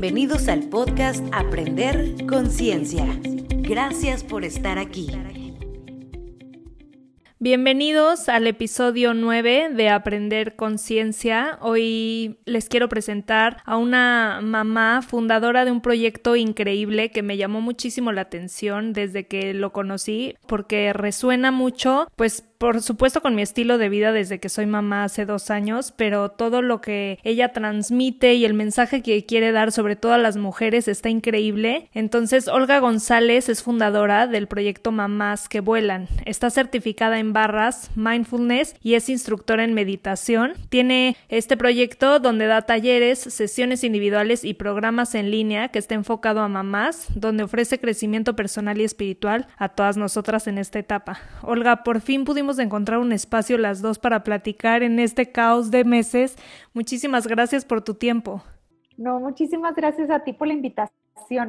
Bienvenidos al podcast Aprender Conciencia. Gracias por estar aquí. Bienvenidos al episodio 9 de Aprender Conciencia. Hoy les quiero presentar a una mamá fundadora de un proyecto increíble que me llamó muchísimo la atención desde que lo conocí porque resuena mucho pues por supuesto con mi estilo de vida desde que soy mamá hace dos años, pero todo lo que ella transmite y el mensaje que quiere dar sobre todas las mujeres está increíble. Entonces, Olga González es fundadora del proyecto Mamás que Vuelan. Está certificada en barras, mindfulness y es instructora en meditación. Tiene este proyecto donde da talleres, sesiones individuales y programas en línea que está enfocado a mamás, donde ofrece crecimiento personal y espiritual a todas nosotras en esta etapa. Olga, por fin pudimos de encontrar un espacio las dos para platicar en este caos de meses. Muchísimas gracias por tu tiempo. No, muchísimas gracias a ti por la invitación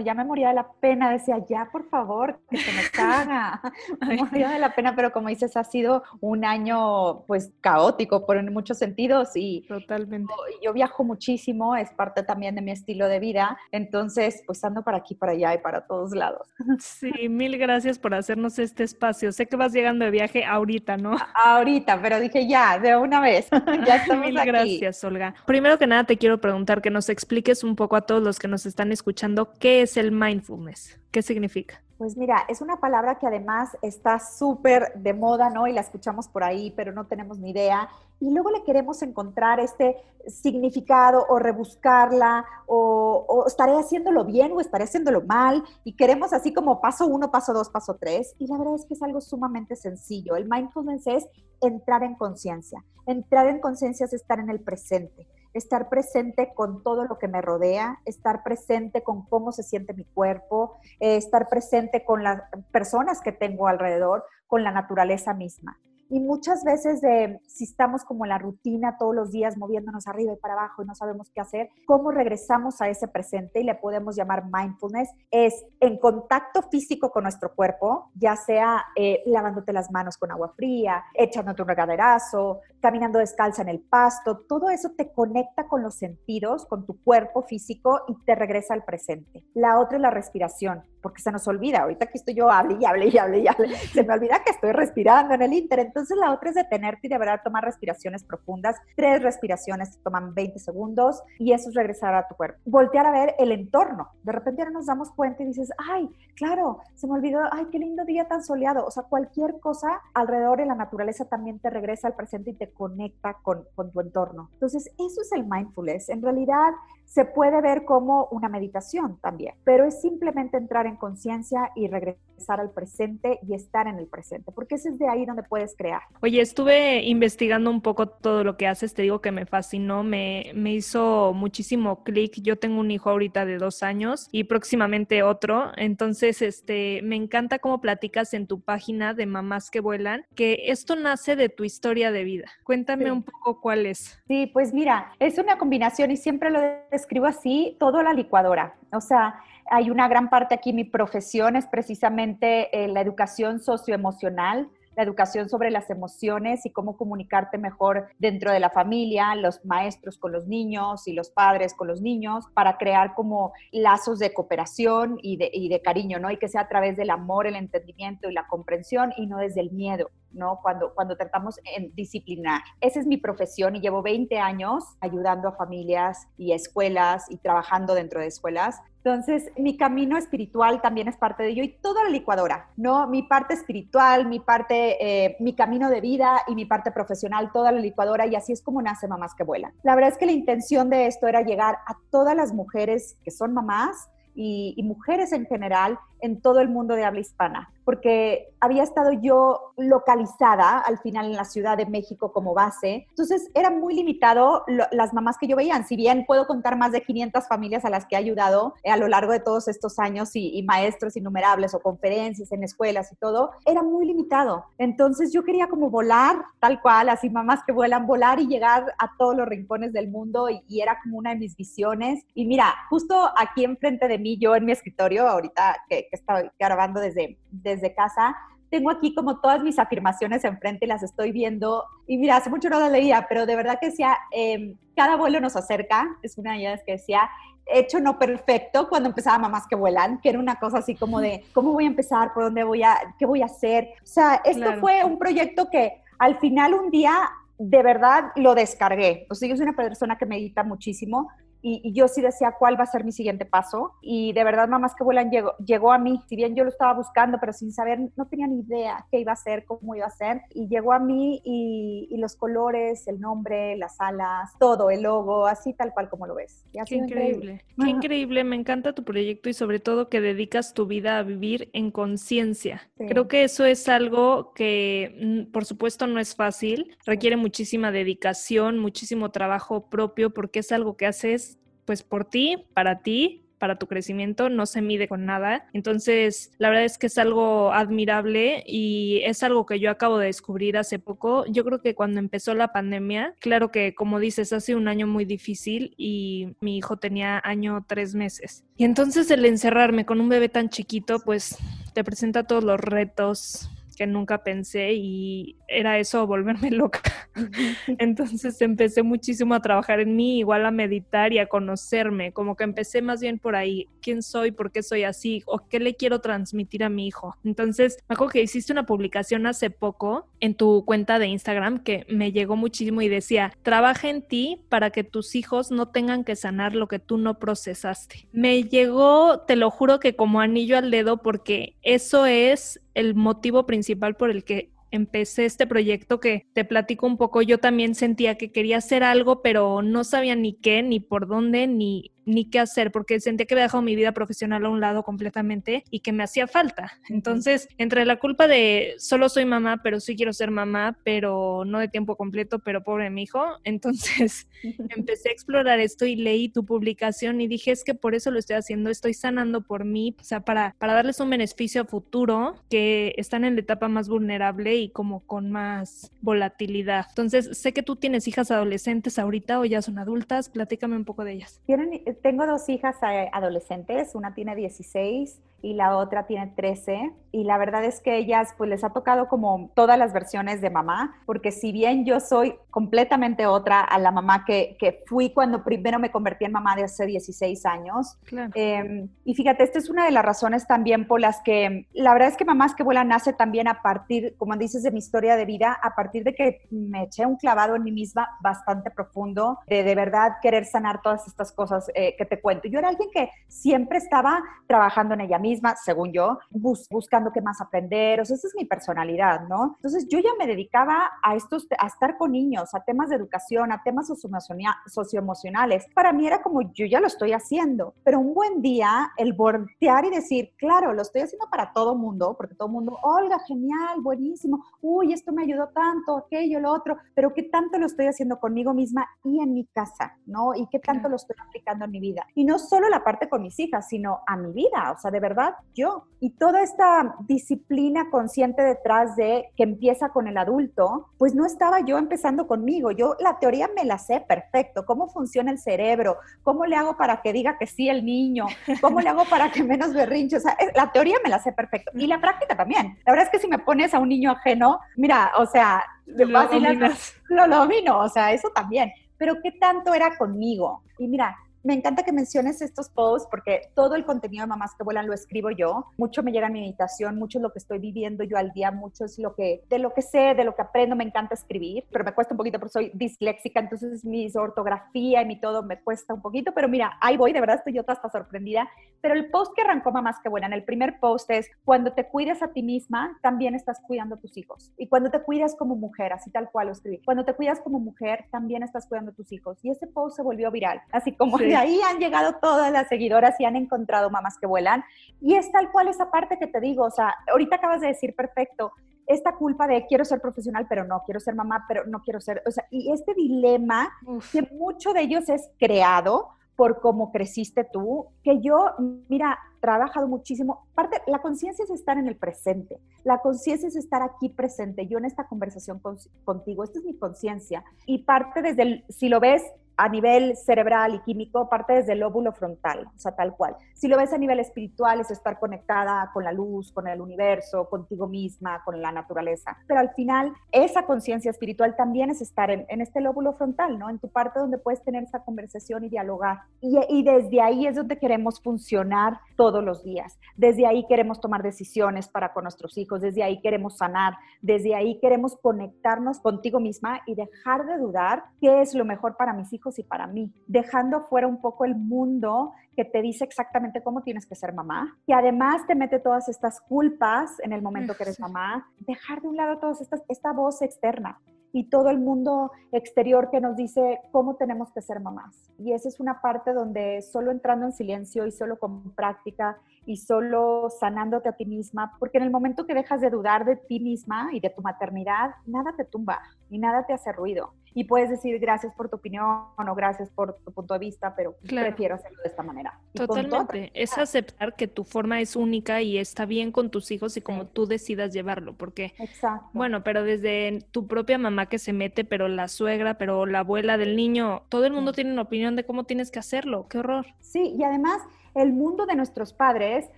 ya me moría de la pena, decía, ya por favor, que se me caga, me moría de la pena, pero como dices, ha sido un año pues caótico por en muchos sentidos y totalmente. Yo, yo, viajo muchísimo, es parte también de mi estilo de vida, entonces pues ando para aquí, para allá y para todos lados. Sí, mil gracias por hacernos este espacio. Sé que vas llegando de viaje ahorita, ¿no? ahorita, pero dije ya, de una vez, ya estamos mil aquí. gracias, Olga. Primero que nada te quiero preguntar que nos expliques un poco a todos los que nos están escuchando qué es el mindfulness? ¿Qué significa? Pues mira, es una palabra que además está súper de moda, ¿no? Y la escuchamos por ahí, pero no tenemos ni idea. Y luego le queremos encontrar este significado o rebuscarla o, o estaré haciéndolo bien o estaré haciéndolo mal. Y queremos así como paso uno, paso dos, paso tres. Y la verdad es que es algo sumamente sencillo. El mindfulness es entrar en conciencia. Entrar en conciencia es estar en el presente estar presente con todo lo que me rodea, estar presente con cómo se siente mi cuerpo, eh, estar presente con las personas que tengo alrededor, con la naturaleza misma. Y muchas veces de, si estamos como en la rutina todos los días moviéndonos arriba y para abajo y no sabemos qué hacer, cómo regresamos a ese presente y le podemos llamar mindfulness, es en contacto físico con nuestro cuerpo, ya sea eh, lavándote las manos con agua fría, echándote un regaderazo, caminando descalza en el pasto, todo eso te conecta con los sentidos, con tu cuerpo físico y te regresa al presente. La otra es la respiración, porque se nos olvida, ahorita que estoy yo, hable y hable y hable y hable, se me olvida que estoy respirando en el inter, entonces la otra es detenerte y de verdad tomar respiraciones profundas. Tres respiraciones toman 20 segundos y eso es regresar a tu cuerpo. Voltear a ver el entorno. De repente ahora nos damos cuenta y dices, ay, claro, se me olvidó, ay, qué lindo día tan soleado. O sea, cualquier cosa alrededor de la naturaleza también te regresa al presente y te conecta con, con tu entorno. Entonces, eso es el mindfulness. En realidad se puede ver como una meditación también, pero es simplemente entrar en conciencia y regresar al presente y estar en el presente, porque ese es de ahí donde puedes crear Oye, estuve investigando un poco todo lo que haces, te digo que me fascinó, me, me hizo muchísimo clic. Yo tengo un hijo ahorita de dos años y próximamente otro, entonces este, me encanta cómo platicas en tu página de Mamás que Vuelan, que esto nace de tu historia de vida. Cuéntame un poco cuál es. Sí, pues mira, es una combinación y siempre lo describo así, todo a la licuadora. O sea, hay una gran parte aquí, mi profesión es precisamente eh, la educación socioemocional la educación sobre las emociones y cómo comunicarte mejor dentro de la familia, los maestros con los niños y los padres con los niños, para crear como lazos de cooperación y de, y de cariño, ¿no? Y que sea a través del amor, el entendimiento y la comprensión y no desde el miedo. ¿No? Cuando, tratamos en disciplinar. Esa es mi profesión y llevo 20 años ayudando a familias y escuelas y trabajando dentro de escuelas entonces, mi camino espiritual también es parte de ello y toda la licuadora, ¿no? Mi parte espiritual, mi parte, eh, mi camino de vida y mi parte profesional, toda la licuadora y así es como nace Mamás que Vuelan. La verdad es que la intención de esto era llegar a todas las mujeres que son mamás y mujeres en general en todo el mundo de habla hispana porque había estado yo localizada al final en la Ciudad de México como base. Entonces era muy limitado las mamás que yo veía. Si bien puedo contar más de 500 familias a las que he ayudado a lo largo de todos estos años y, maestros innumerables o conferencias en escuelas y todo, era muy limitado. Entonces yo quería como volar tal cual, así mamás que vuelan, volar y llegar a todos los rincones del mundo y, y era como una de mis visiones. Y mira, justo aquí enfrente de mí, yo en mi escritorio, ahorita que estoy grabando desde, desde casa, tengo aquí como todas mis afirmaciones enfrente y las estoy viendo. Y mira, hace mucho no las leía, pero de verdad que decía, em, cada vuelo nos acerca, es una de ellas que decía, hecho no perfecto cuando empezaba Mamás que vuelan, que era una cosa así como de, ¿cómo voy a empezar? ¿Por dónde voy a, qué voy a hacer? O sea, esto fue un proyecto que al final un día de verdad lo descargué. O sea, yo soy una persona que medita muchísimo y, yo sí decía cuál va a ser mi siguiente paso. Y de verdad, Mamás que Vuelan llegó, llegó a mí. Si bien yo lo estaba buscando, pero sin saber, no tenía ni idea qué iba a ser, cómo iba a ser. Y llegó a mí y, los colores, el nombre, las alas, todo, el logo, así tal cual como lo ves. qué increíble. Qué increíble. Me encanta tu proyecto y sobre todo que dedicas tu vida a vivir en conciencia. Creo que eso es algo que, mm, por supuesto, no es fácil. Requiere muchísima dedicación, muchísimo trabajo propio porque es algo que haces pues por ti, para ti, para tu crecimiento, no se mide con nada. Entonces, la verdad es que es algo admirable y es algo que yo acabo de descubrir hace poco. Yo creo que cuando empezó la pandemia, claro que como dices, hace un año muy difícil y mi hijo tenía año tres meses. Y entonces el encerrarme con un bebé tan chiquito, pues te presenta todos los retos que nunca pensé y era eso, volverme loca. Entonces empecé muchísimo a trabajar en mí, igual a meditar y a conocerme, como que empecé más bien por ahí, quién soy, por qué soy así o qué le quiero transmitir a mi hijo. Entonces, me acuerdo que hiciste una publicación hace poco en tu cuenta de Instagram que me llegó muchísimo y decía, trabaja en ti para que tus hijos no tengan que sanar lo que tú no procesaste. Me llegó, te lo juro que como anillo al dedo porque eso es el motivo principal por el que empecé este proyecto que te platico un poco, yo también sentía que quería hacer algo, pero no sabía ni qué, ni por dónde, ni ni qué hacer, porque sentía que había dejado mi vida profesional a un lado completamente y que me hacía falta. Entonces, entre la culpa de solo soy mamá, pero sí quiero ser mamá, pero no de tiempo completo, pero pobre mi hijo, entonces empecé a explorar esto y leí tu publicación y dije, es que por eso lo estoy haciendo, estoy sanando por mí, o sea, para, para darles un beneficio a futuro que están en la etapa más vulnerable y como con más volatilidad. Entonces, sé que tú tienes hijas adolescentes ahorita o ya son adultas, platícame un poco de ellas. ¿Tienen tengo dos hijas eh, adolescentes, una tiene 16 y la otra tiene 13 y la verdad es que ellas pues les ha tocado como todas las versiones de mamá, porque si bien yo soy completamente otra a la mamá que, que fui cuando primero me convertí en mamá de hace 16 años. Em, y fíjate, esta es una de las razones también por las que la verdad es que Mamás que Vuelan nace también a partir, como dices, de mi historia de vida, a partir de que me eché un clavado en mí misma bastante profundo, de de verdad querer sanar todas estas cosas eh, que te cuento. Yo era alguien que siempre estaba trabajando en ella misma misma, según yo, buscando qué más aprender, o sea, esa es mi personalidad, ¿no? Entonces yo ya me dedicaba a estos, a estar con niños, a temas de educación, a temas socioemocionales. Para mí era como, yo ya lo estoy haciendo, pero un buen día el voltear y decir, claro, lo estoy haciendo para todo mundo, porque todo mundo, Olga, genial, buenísimo, uy, esto me ayudó tanto, aquello, lo otro, pero qué tanto lo estoy haciendo conmigo misma y en mi casa, ¿no? Y qué tanto lo estoy aplicando en mi vida. Y no solo la parte con mis hijas, sino a mi vida, o sea, de verdad yo. Y toda esta disciplina consciente detrás de que empieza con el adulto, pues no estaba yo empezando conmigo. Yo la teoría me la sé perfecto, cómo funciona el cerebro, cómo le hago para que diga que sí el niño, cómo le hago para que menos berrinche. O sea, la teoría me la sé perfecto. Y la práctica también. La verdad es que si me pones a un niño ajeno, mira, o sea, lo, lo domino, o sea, eso también. Pero ¿qué tanto era conmigo? Y mira, me encanta que menciones estos posts porque todo el contenido de Mamás que Vuelan lo escribo yo. Mucho me llega a mi meditación, mucho es lo que estoy viviendo yo al día, mucho es lo que, de lo que sé, de lo que aprendo, me encanta escribir, pero me cuesta un poquito porque soy disléxica, entonces mi ortografía y mi todo me cuesta un poquito, pero mira, ahí voy, de verdad estoy yo hasta sorprendida. Pero el post que arrancó Mamás que Vuelan, el primer post es, cuando te cuides a ti misma, también estás cuidando a tus hijos. Y cuando te cuidas como mujer, así tal cual lo escribí, cuando te cuidas como mujer, también estás cuidando a tus hijos. Y ese post se volvió viral, así como de ahí han llegado todas las seguidoras y han encontrado mamás que vuelan. Y es tal cual esa parte que te digo, o sea, ahorita acabas de decir perfecto, esta culpa de quiero ser profesional, pero no, quiero ser mamá, pero no quiero ser, o sea, y este dilema que mucho de ellos es creado por cómo creciste tú, que yo, mira, trabajado muchísimo. Parte, la conciencia es estar en el presente. La conciencia es estar aquí presente. Yo en esta conversación contigo, esta es mi conciencia. Y parte desde el, si lo ves a nivel cerebral y químico parte desde el lóbulo frontal, o sea, tal cual. Si lo ves a nivel espiritual es estar conectada con la luz, con el universo, contigo misma, con la naturaleza. Pero al final, esa conciencia espiritual también es estar en, este lóbulo frontal, ¿no? En tu parte donde puedes tener esa conversación y dialogar. Y, y desde ahí es donde queremos funcionar todos los días. Desde ahí queremos tomar decisiones para con nuestros hijos, desde ahí queremos sanar, desde ahí queremos conectarnos contigo misma y dejar de dudar qué es lo mejor para mis hijos y para mí, dejando fuera un poco el mundo que te dice exactamente cómo tienes que ser mamá, que además te mete todas estas culpas en el momento que eres mamá, dejar de un lado toda esta voz externa y todo el mundo exterior que nos dice cómo tenemos que ser mamás. Y esa es una parte donde solo entrando en silencio y solo con práctica y solo sanándote a ti misma, porque en el momento que dejas de dudar de ti misma y de tu maternidad, nada te tumba y nada te hace ruido y puedes decir gracias por tu opinión o gracias por tu punto de vista, pero prefiero hacerlo de esta manera. Totalmente. Es aceptar que tu forma es única y está bien con tus hijos y como tú decidas llevarlo, porque, Exacto. bueno, pero desde tu propia mamá que se mete, pero la suegra, pero la abuela del niño, todo el mundo tiene una opinión de cómo tienes que hacerlo. Qué horror. Sí, y además el mundo de nuestros padres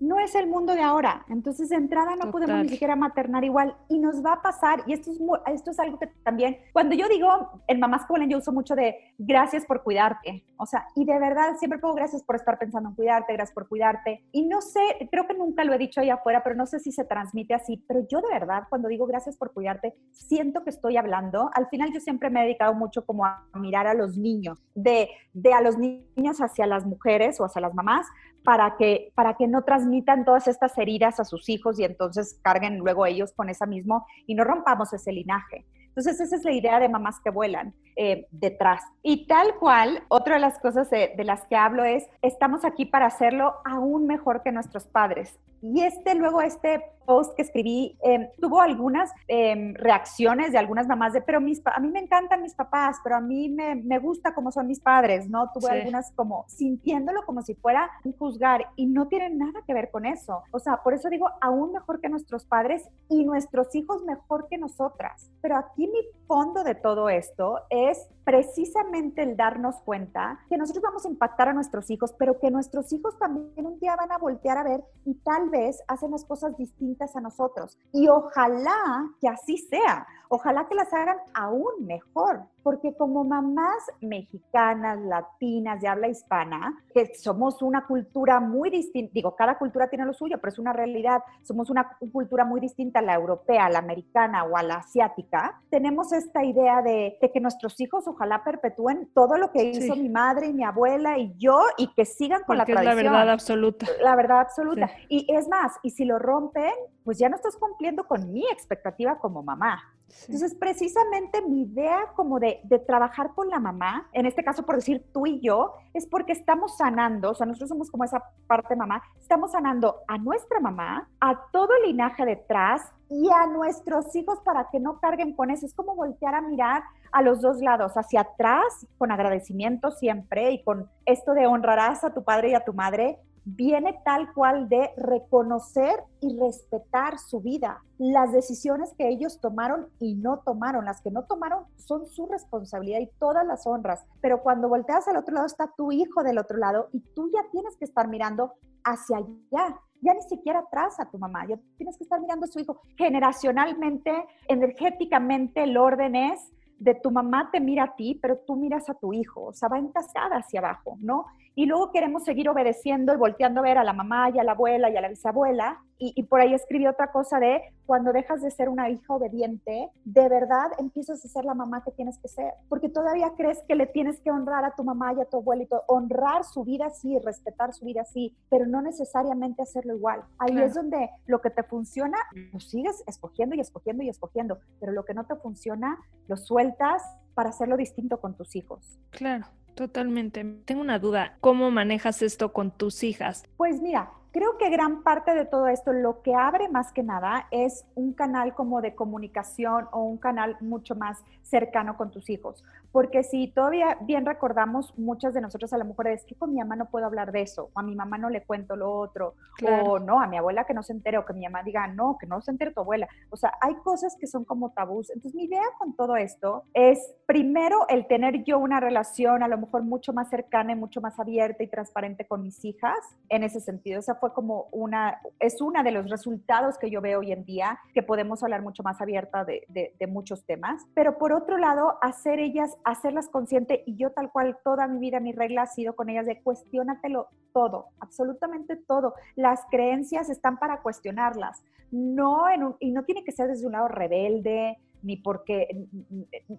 no es el mundo de ahora. Entonces, de entrada no podemos ni siquiera maternar igual y nos va a pasar, y esto es, esto es algo que también, cuando yo digo, en Mamás Colen yo uso mucho de gracias por cuidarte, o sea, y de verdad siempre pongo gracias por estar pensando en cuidarte, gracias por cuidarte, y no sé, creo que nunca lo he dicho ahí afuera, pero no sé si se transmite así, pero yo de verdad, cuando digo gracias por cuidarte, siento que estoy hablando, al final yo siempre me he dedicado mucho como a mirar a los niños, de, de a los niños hacia las mujeres o hacia las mamás, para que, para que no transmitan todas estas heridas a sus hijos y entonces carguen luego ellos con esa mismo y no rompamos ese linaje. Entonces, esa es la idea de mamás que vuelan eh, detrás. Y tal cual, otra de las cosas de, las que hablo es, estamos aquí para hacerlo aún mejor que nuestros padres. Y este, luego, este post que escribí, em, tuvo algunas em, reacciones de algunas mamás de, pero mis, a mí me encantan mis papás, pero a mí me, me gusta cómo son mis padres, ¿no? Tuve algunas como sintiéndolo como si fuera un juzgar y no tiene nada que ver con eso. O sea, por eso digo, aún mejor que nuestros padres y nuestros hijos mejor que nosotras. Pero aquí mi fondo de todo esto es precisamente el darnos cuenta que nosotros vamos a impactar a nuestros hijos, pero que nuestros hijos también un día van a voltear a ver y tal vez hacen las cosas distintas a nosotros. Y ojalá que así sea, ojalá que las hagan aún mejor, porque como mamás mexicanas, latinas, de habla hispana, que somos una cultura muy distinta, digo, cada cultura tiene lo suyo, pero es una realidad, somos una cultura muy distinta a la europea, a la americana o a la asiática, tenemos esta idea de, que nuestros hijos ojalá perpetúen todo lo que hizo mi madre y mi abuela y yo y que sigan con la tradición. Es la verdad absoluta. La verdad absoluta. Y es más, y si lo rompen, pues ya no estás cumpliendo con mi expectativa como mamá. Entonces, precisamente mi idea como de, de, trabajar con la mamá, en este caso por decir tú y yo, es porque estamos sanando, o sea, nosotros somos como esa parte mamá, estamos sanando a nuestra mamá, a todo el linaje detrás y a nuestros hijos para que no carguen con eso. Es como voltear a mirar a los dos lados, hacia atrás, con agradecimiento siempre y con esto de honrarás a tu padre y a tu madre, viene tal cual de reconocer y respetar su vida, las decisiones que ellos tomaron y no tomaron, las que no tomaron son su responsabilidad y todas las honras, pero cuando volteas al otro lado está tu hijo del otro lado y tú ya tienes que estar mirando hacia allá, ya ni siquiera atrás a tu mamá, ya tienes que estar mirando a su hijo. Generacionalmente, energéticamente, el orden es de tu mamá te mira a ti, pero tú miras a tu hijo, o sea, va en cascada hacia abajo, ¿no? Y luego queremos seguir obedeciendo y volteando a ver a la mamá y a la abuela y a la bisabuela. Y, por ahí escribí otra cosa de cuando dejas de ser una hija obediente, de verdad empiezas a ser la mamá que tienes que ser. Porque todavía crees que le tienes que honrar a tu mamá y a tu abuelito. Honrar su vida sí, respetar su vida sí, pero no necesariamente hacerlo igual. Ahí es donde lo que te funciona, lo sigues escogiendo y escogiendo y escogiendo. Pero lo que no te funciona, lo sueltas para hacerlo distinto con tus hijos. Claro. Totalmente. Tengo una duda. ¿Cómo manejas esto con tus hijas? Pues mira, creo que gran parte de todo esto lo que abre más que nada es un canal como de comunicación o un canal mucho más cercano con tus hijos. porque si todavía bien recordamos, muchas de nosotros a la mujer es que con mi mamá no puedo hablar de eso, o a mi mamá no le cuento lo otro, o no, a mi abuela que no se entere, o que mi mamá diga, no, que no se entere tu abuela. O sea, hay cosas que son como tabús. Entonces, mi idea con todo esto es, primero, el tener yo una relación a lo mejor mucho más cercana y mucho más abierta y transparente con mis hijas, en ese sentido. Esa fue como una, es una de los resultados que yo veo hoy en día, que podemos hablar mucho más abierta de, de, muchos temas. Pero por otro lado, hacer ellas hacerlas consciente y yo tal cual toda mi vida, mi regla ha sido con ellas de cuestionatelo todo, absolutamente todo. Las creencias están para cuestionarlas, no en y no tiene que ser desde un lado rebelde, ni porque,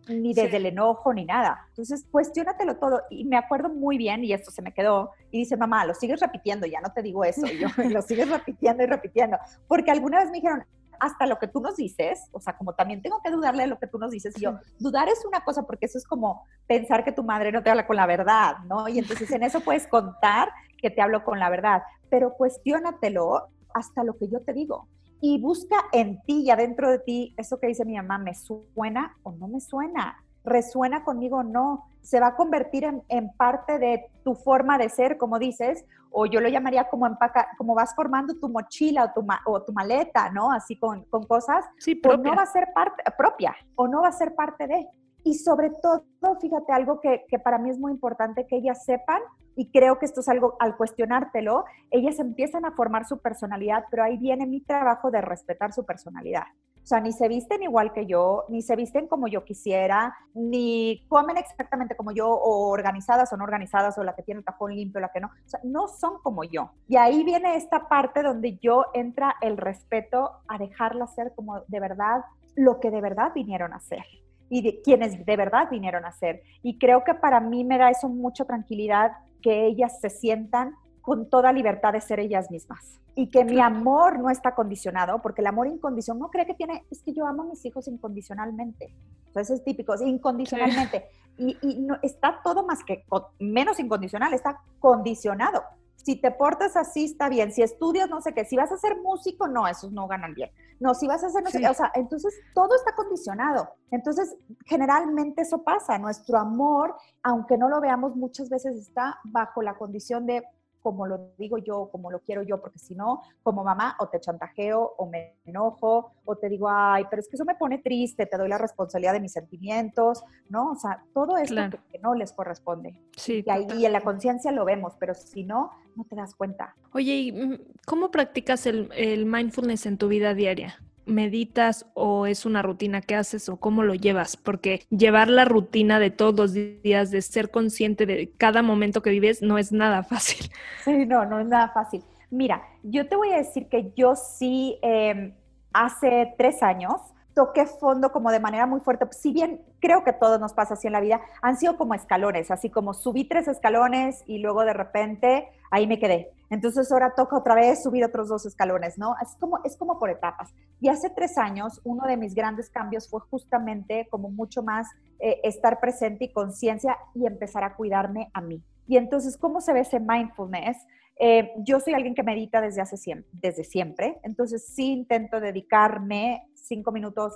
ni desde el enojo, ni nada. Entonces, cuestionatelo todo. Y me acuerdo muy bien, y esto se me quedó, y dice, mamá, lo sigues repitiendo, ya no te digo eso, y yo lo sigues repitiendo y repitiendo. Porque alguna vez me dijeron, hasta lo que tú nos dices, o sea, como también tengo que dudarle a lo que tú nos dices, y yo, dudar es una cosa porque eso es como pensar que tu madre no te habla con la verdad, ¿no? Y entonces en eso puedes contar que te hablo con la verdad, pero cuestiónatelo hasta lo que yo te digo. Y busca en ti y adentro de ti eso que dice mi mamá, ¿me suena o no me suena? ¿Resuena conmigo o no? se va a convertir en, parte de tu forma de ser, como dices, o yo lo llamaría como empaca, como vas formando tu mochila o tu, o tu maleta, ¿no? Así con, con cosas, sí, o no va a ser parte propia, o no va a ser parte de. Y sobre todo, fíjate, algo que, que para mí es muy importante que ellas sepan, y creo que esto es algo, al cuestionártelo, ellas empiezan a formar su personalidad, pero ahí viene mi trabajo de respetar su personalidad. O sea, ni se visten igual que yo, ni se visten como yo quisiera, ni comen exactamente como yo, o organizadas o no organizadas, o la que tiene el cajón limpio, la que no. O sea, no son como yo. Y ahí viene esta parte donde yo entra el respeto a dejarlas ser como de verdad lo que de verdad vinieron a ser y de quienes de verdad vinieron a ser. Y creo que para mí me da eso mucha tranquilidad que ellas se sientan con toda libertad de ser ellas mismas y que mi amor no está condicionado, porque el amor incondicional no cree que tiene, es que yo amo a mis hijos incondicionalmente. Entonces es típico, incondicionalmente. Y, y no, está todo más que menos incondicional, está condicionado. Si te portas así, está bien. Si estudias, no sé qué. Si vas a ser músico, no, esos no ganan bien. No, si vas a hacer no sé qué. O sea, entonces todo está condicionado. Entonces, generalmente eso pasa. Nuestro amor, aunque no lo veamos, muchas veces está bajo la condición de como lo digo yo, como lo quiero yo, porque si no, como mamá, o te chantajeo, o me enojo, o te digo, ay, pero es que eso me pone triste, te doy la responsabilidad de mis sentimientos, ¿no? O sea, todo esto que, no les corresponde. Sí. Y ahí en la conciencia lo vemos, pero si no, no te das cuenta. Oye, ¿y mm, cómo practicas el, el mindfulness en tu vida diaria? Meditas o es una rutina que haces o cómo lo llevas? Porque llevar la rutina de todos los días, de ser consciente de cada momento que vives, no es nada fácil. Sí, no, no es nada fácil. Mira, yo te voy a decir que yo sí, em, hace tres años, toqué fondo como de manera muy fuerte. Si bien creo que todo nos pasa así en la vida, han sido como escalones, así como subí tres escalones y luego de repente ahí me quedé. Entonces ahora toca otra vez subir otros dos escalones, ¿no? Es como, es como por etapas. Y hace tres años, uno de mis grandes cambios fue justamente como mucho más eh, estar presente y conciencia y empezar a cuidarme a mí. Y entonces, ¿cómo se ve ese mindfulness? Eh, yo soy alguien que medita desde hace siempre, desde siempre, entonces sí intento dedicarme cinco minutos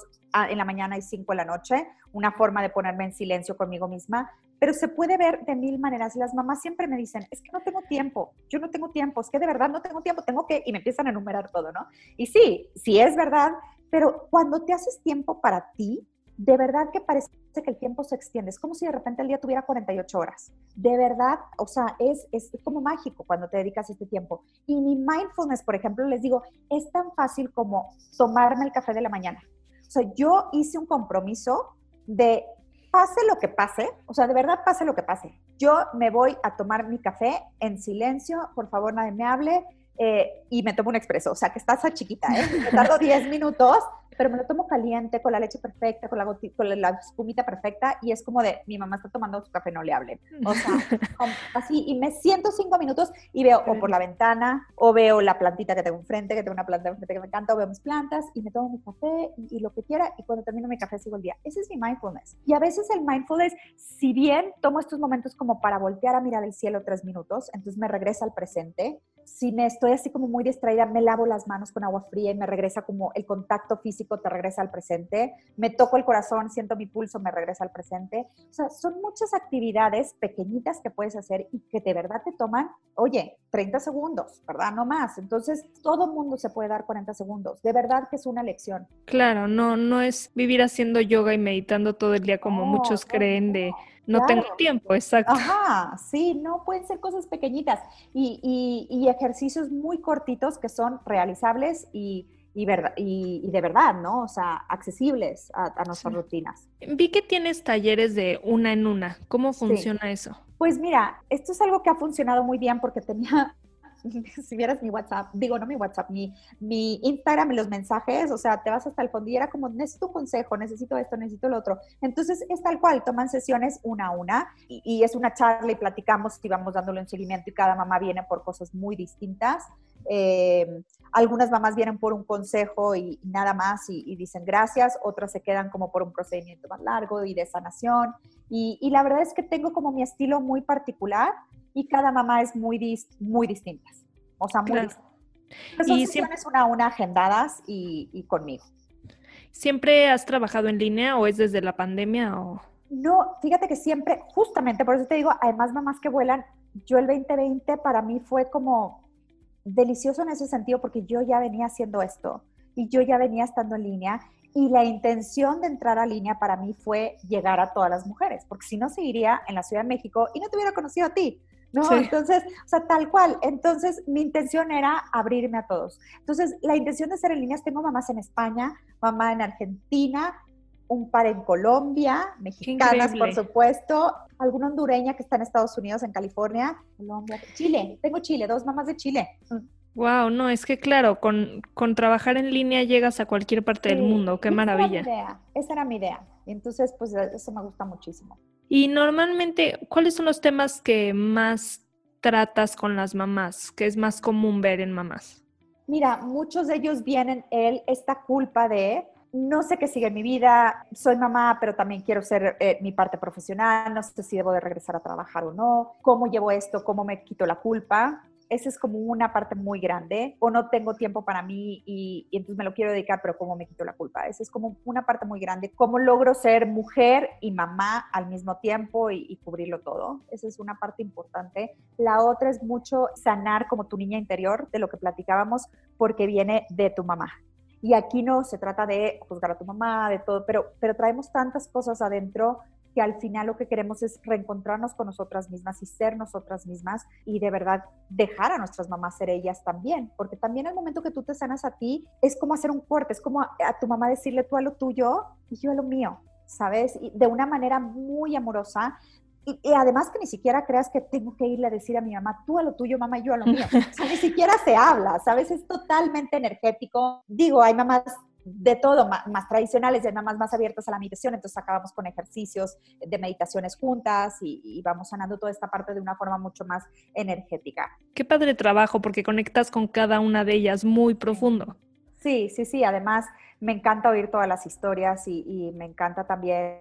en la mañana y cinco en la noche, una forma de ponerme en silencio conmigo misma, pero se puede ver de mil maneras. Las mamás siempre me dicen, es que no tengo tiempo, yo no tengo tiempo, es que de verdad no tengo tiempo, tengo que, y me empiezan a enumerar todo, ¿no? Y sí, sí es verdad, pero cuando te haces tiempo para ti, de verdad que parece que el tiempo se extiende. Es como si de repente el día tuviera 48 horas. De verdad, o sea, es, es como mágico cuando te dedicas este tiempo. Y mi mindfulness, por ejemplo, les digo, es tan fácil como tomarme el café de la mañana. O sea, yo hice un compromiso de pase lo que pase, o sea, de verdad pase lo que pase. Yo me voy a tomar mi café en silencio, por favor nadie me hable, eh, y me tomo un expreso, o sea, que está esa chiquita, ¿eh? Me tardo 10 minutos, pero me lo tomo caliente, con la leche perfecta, con la, con la espumita perfecta, y es como de, mi mamá está tomando su café, no le hable. O sea, así, y me siento cinco minutos y veo o por la ventana, o veo la plantita que tengo enfrente, que tengo una planta enfrente que me encanta, o veo mis plantas, y me tomo mi café, y, y lo que quiera, y cuando termino mi café sigo el día. Ese es mi mindfulness. Y a veces el mindfulness, si bien tomo estos momentos como para voltear a mirar el cielo tres minutos, entonces me regresa al presente, si me estoy así como muy distraída, me lavo las manos con agua fría y me regresa como el contacto físico te regresa al presente. Me toco el corazón, siento mi pulso, me regresa al presente. O sea, son muchas actividades pequeñitas que puedes hacer y que de verdad te toman, oye, 30 segundos, ¿verdad? No más. Entonces, todo mundo se puede dar 40 segundos. De verdad que es una lección. Claro, no, no es vivir haciendo yoga y meditando todo el día como muchos creen de no tengo tiempo, exacto. Ajá, sí, no pueden ser cosas pequeñitas y, y, ejercicios muy cortitos que son realizables y, y, y, de verdad, ¿no? O sea, accesibles a, nuestras rutinas. Vi que tienes talleres de una en una. ¿Cómo funciona eso? Pues mira, esto es algo que ha funcionado muy bien porque tenía si vieras mi WhatsApp, digo, no mi WhatsApp, mi, mi Instagram los mensajes, o sea, te vas hasta el fondo y era como, necesito un consejo, necesito esto, necesito lo otro. Entonces, es tal cual, toman sesiones una a una y, es una charla y platicamos y vamos dándole un seguimiento y cada mamá viene por cosas muy distintas. Eh, algunas mamás vienen por un consejo y, nada más y, dicen gracias, otras se quedan como por un procedimiento más largo y de sanación. Y la verdad es que tengo como mi estilo muy particular y cada mamá es muy, muy distintas. O sea, muy distintas. son y siempre una a una agendadas y, conmigo. ¿Siempre has trabajado en línea o es desde la pandemia o...? No, fíjate que siempre, justamente por eso te digo, además mamás que vuelan, yo el 2020 para mí fue como delicioso en ese sentido porque yo ya venía haciendo esto y yo ya venía estando en línea y la intención de entrar a línea para mí fue llegar a todas las mujeres, porque si no seguiría en la Ciudad de México y no te hubiera conocido a ti. ¿No? Entonces, o sea, tal cual. Entonces, mi intención era abrirme a todos. Entonces, la intención de ser en líneas, tengo mamás en España, mamá en Argentina, un par en Colombia, mexicanas, por supuesto, alguna hondureña que está en Estados Unidos, en California, Colombia, Chile, tengo Chile, dos mamás de Chile. Wow, no, es que claro, con, con trabajar en línea llegas a cualquier parte del mundo, qué maravilla. Era mi idea, esa era mi idea. Entonces, pues eso me gusta muchísimo. Y normalmente, ¿cuáles son los temas que más tratas con las mamás, que es más común ver en mamás? Mira, muchos de ellos vienen él esta culpa de no sé qué sigue mi vida, soy mamá, pero también quiero ser eh, mi parte profesional, no sé si debo de regresar a trabajar o no, cómo llevo esto, cómo me quito la culpa esa es como una parte muy grande, o no tengo tiempo para mí y, entonces me lo quiero dedicar, pero ¿cómo me quito la culpa? Esa es como una parte muy grande. ¿Cómo logro ser mujer y mamá al mismo tiempo y, cubrirlo todo? Esa es una parte importante. La otra es mucho sanar como tu niña interior, de lo que platicábamos, porque viene de tu mamá. Y aquí no se trata de juzgar a tu mamá, de todo, pero traemos tantas cosas adentro que al final lo que queremos es reencontrarnos con nosotras mismas y ser nosotras mismas y de verdad dejar a nuestras mamás ser ellas también, porque también el momento que tú te sanas a ti es como hacer un corte, es como a, tu mamá decirle tú a lo tuyo y yo a lo mío, ¿sabes? Y de una manera muy amorosa. Y, además que ni siquiera creas que tengo que irle a decir a mi mamá, tú a lo tuyo, mamá, y yo a lo mío. O ni siquiera se habla, ¿sabes? Es totalmente energético. Digo, hay mamás de todo, más, tradicionales, de mamás más abiertas a la meditación, entonces acabamos con ejercicios de meditaciones juntas y, vamos sanando toda esta parte de una forma mucho más energética. Qué padre trabajo, porque conectas con cada una de ellas muy profundo. Sí, sí, sí, además me encanta oír todas las historias y, me encanta también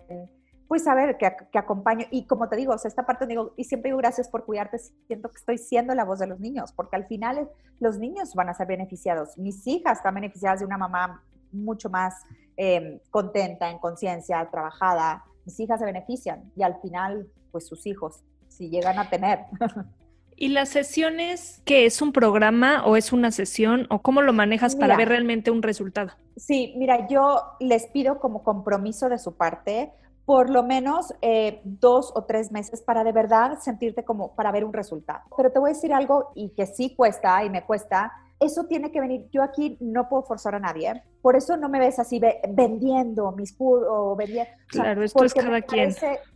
pues saber que, que, acompaño. Y como te digo, o sea, esta parte digo, y siempre digo gracias por cuidarte, siento que estoy siendo la voz de los niños, porque al final los niños van a ser beneficiados. Mis hijas están beneficiadas de una mamá mucho más em, contenta, en conciencia, trabajada. Mis hijas se benefician y al final, pues sus hijos, si llegan a tener. ¿Y las sesiones, qué es un programa o es una sesión o cómo lo manejas para ver realmente un resultado? Sí, mira, yo les pido como compromiso de su parte por lo menos eh, dos o tres meses para de verdad sentirte como para ver un resultado. Pero te voy a decir algo y que sí cuesta y me cuesta, eso tiene que venir. Yo aquí no puedo forzar a nadie. Por eso no me ves así vendiendo mis o vendiendo. Claro, esto es cada quien.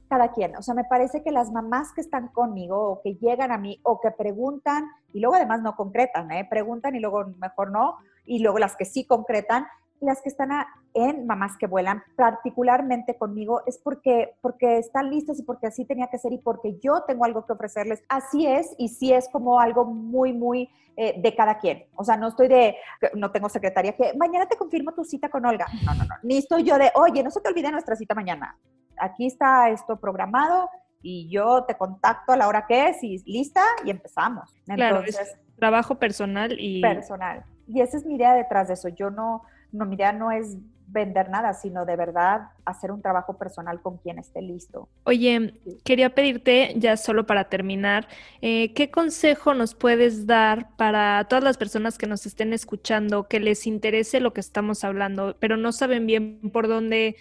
Cada quien. O sea, me parece que las mamás que están conmigo o que llegan a mí o que preguntan y luego además no concretan, ¿eh? preguntan y luego mejor no, y luego las que sí concretan, las que están en Mamás que Vuelan, particularmente conmigo, es porque, porque están listas y porque así tenía que ser y porque yo tengo algo que ofrecerles. Así es y sí es como algo muy, muy eh, de cada quien. O sea, no estoy de, no tengo secretaria que mañana te confirmo tu cita con Olga. No, no, no. Ni estoy yo de, oye, no se te olvide nuestra cita mañana. Aquí está esto programado y yo te contacto a la hora que es y lista y empezamos. Entonces, claro, trabajo personal y... Personal. Y esa es mi idea detrás de eso. Yo no, no, mi idea no es vender nada, sino de verdad hacer un trabajo personal con quien esté listo. Oye, quería pedirte, ya solo para terminar, eh, ¿qué consejo nos puedes dar para todas las personas que nos estén escuchando, que les interese lo que estamos hablando, pero no saben bien por dónde,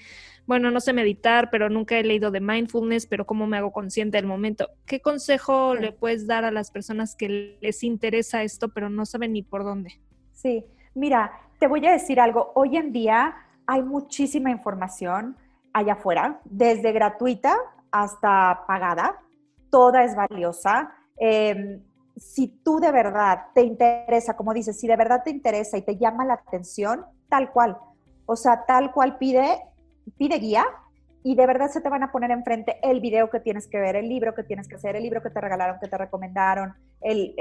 bueno, no sé meditar, pero nunca he leído de mindfulness, pero cómo me hago consciente del momento? ¿Qué consejo le puedes dar a las personas que les interesa esto, pero no saben ni por dónde? Sí, mira, te voy a decir algo. Hoy en día hay muchísima información allá afuera, desde gratuita hasta pagada. Toda es valiosa. Em, si tú de verdad te interesa, como dices, si de verdad te interesa y te llama la atención, tal cual. O sea, tal cual pide, pide guía y de verdad se te van a poner enfrente el video que tienes que ver, el libro que tienes que hacer, el libro que te regalaron, que te recomendaron, el,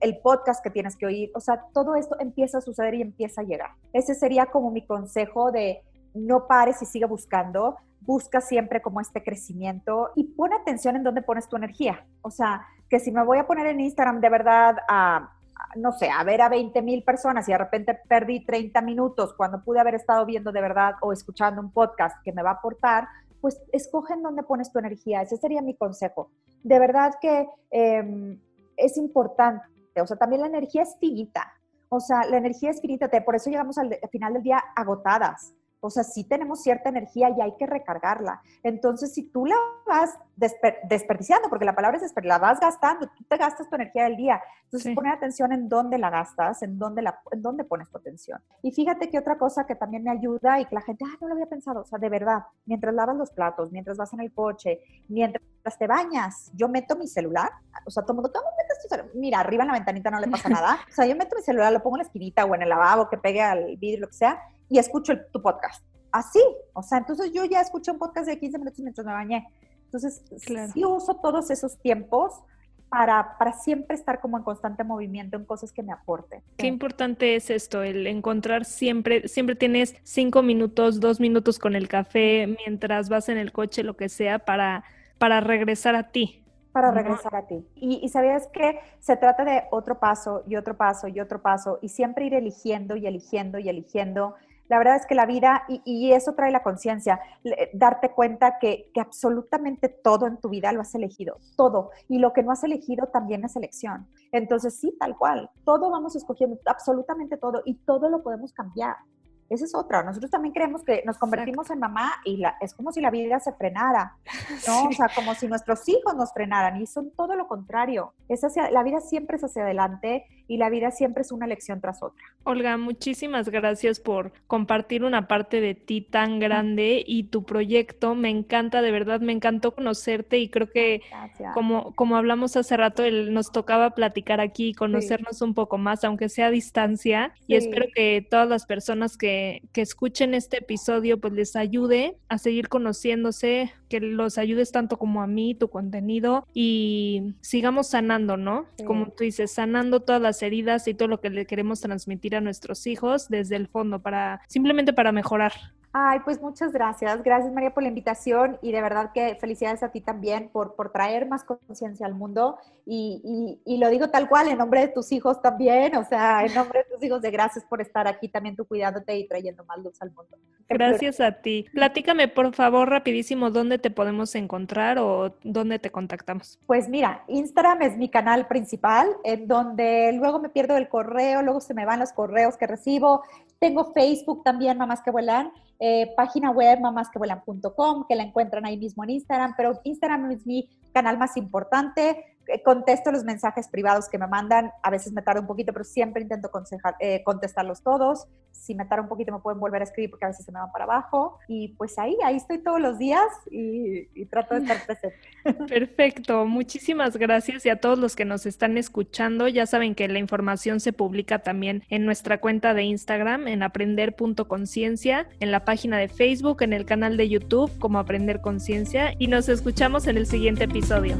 el, podcast que tienes que oír. O sea, todo esto empieza a suceder y empieza a llegar. Ese sería como mi consejo de no pares y sigue buscando. Busca siempre como este crecimiento y pon atención en dónde pones tu energía. O sea, que si me voy a poner en Instagram de verdad a, no sé, a ver a 20 mil personas y de repente perdí 30 minutos cuando pude haber estado viendo de verdad o escuchando un podcast que me va a aportar, pues escoge en dónde pones tu energía. Ese sería mi consejo. De verdad que em, es importante. O sea, también la energía es finita. O sea, la energía es finita. Por eso llegamos al final del día agotadas. O sea, sí tenemos cierta energía y hay que recargarla. Entonces, si tú la vas desperdiciando, porque la palabra es desperdiciar, la vas gastando, tú te gastas tu energía del día. Entonces, poner atención en dónde la gastas, en dónde, la, en dónde pones tu atención. Y fíjate que otra cosa que también me ayuda y que la gente, ah, no lo había pensado, o sea, de verdad, mientras lavas los platos, mientras vas en el coche, mientras te bañas, yo meto mi celular, o sea, todo el mundo, ¿cómo metes tu celular? Mira, arriba en la ventanita no le pasa nada. O sea, yo meto mi celular, lo pongo en la esquinita o en el lavabo que pegue al vidrio, lo que sea, y escucho tu podcast. Así, o sea, entonces yo ya escuché un podcast de 15 minutos mientras me bañé. Entonces, sí uso todos esos tiempos para, para, siempre estar como en constante movimiento en cosas que me aporten. Qué importante es esto, el encontrar siempre, siempre tienes cinco minutos, dos minutos con el café, mientras vas en el coche, lo que sea, para, para regresar a ti. Para regresar a ti. Y, y sabías que se trata de otro paso y otro paso y otro paso y siempre ir eligiendo y eligiendo y eligiendo la verdad es que la vida, y, eso trae la conciencia, darte cuenta que, que, absolutamente todo en tu vida lo has elegido, todo. Y lo que no has elegido también es elección. Entonces, sí, tal cual, todo vamos escogiendo, absolutamente todo, y todo lo podemos cambiar. Esa es otra. Nosotros también creemos que nos convertimos en mamá y la, es como si la vida se frenara, ¿no? O sea, como si nuestros hijos nos frenaran y son todo lo contrario. Es hacia, la vida siempre es hacia adelante y la vida siempre es una lección tras otra. Olga, muchísimas gracias por compartir una parte de ti tan grande y tu proyecto. Me encanta, de verdad, me encantó conocerte y creo que como, como hablamos hace rato, nos tocaba platicar aquí y conocernos un poco más, aunque sea a distancia. Y espero que todas las personas que, que escuchen este episodio pues les ayude a seguir conociéndose, que los ayudes tanto como a mí, tu contenido y sigamos sanando, ¿no? Como tú dices, sanando todas las heridas y todo lo que le queremos transmitir a nuestros hijos desde el fondo para simplemente para mejorar. Ay, pues muchas gracias. Gracias María por la invitación y de verdad que felicidades a ti también por, por traer más conciencia al mundo y, y, lo digo tal cual en nombre de tus hijos también, o sea, en nombre de tus hijos de gracias por estar aquí también tú cuidándote y trayendo más luz al mundo. Gracias a ti. Platícame por favor rapidísimo dónde te podemos encontrar o dónde te contactamos. Pues mira, Instagram es mi canal principal en donde luego me pierdo el correo, luego se me van los correos que recibo. Tengo Facebook también, Mamás que Vuelan eh, página web mamásquevuelan.com, que la encuentran ahí mismo en Instagram, pero Instagram es mi canal más importante. Eh, contesto los mensajes privados que me mandan, a veces me tarda un poquito, pero siempre intento eh, contestarlos todos. Si me tarda un poquito me pueden volver a escribir porque a veces se me van para abajo. Y pues ahí, ahí estoy todos los días y, y trato de estar presente. Perfecto, muchísimas gracias y a todos los que nos están escuchando. Ya saben que la información se publica también en nuestra cuenta de Instagram, en aprender.conciencia, en la página de Facebook, en el canal de YouTube como Aprender Conciencia y nos escuchamos en el siguiente episodio.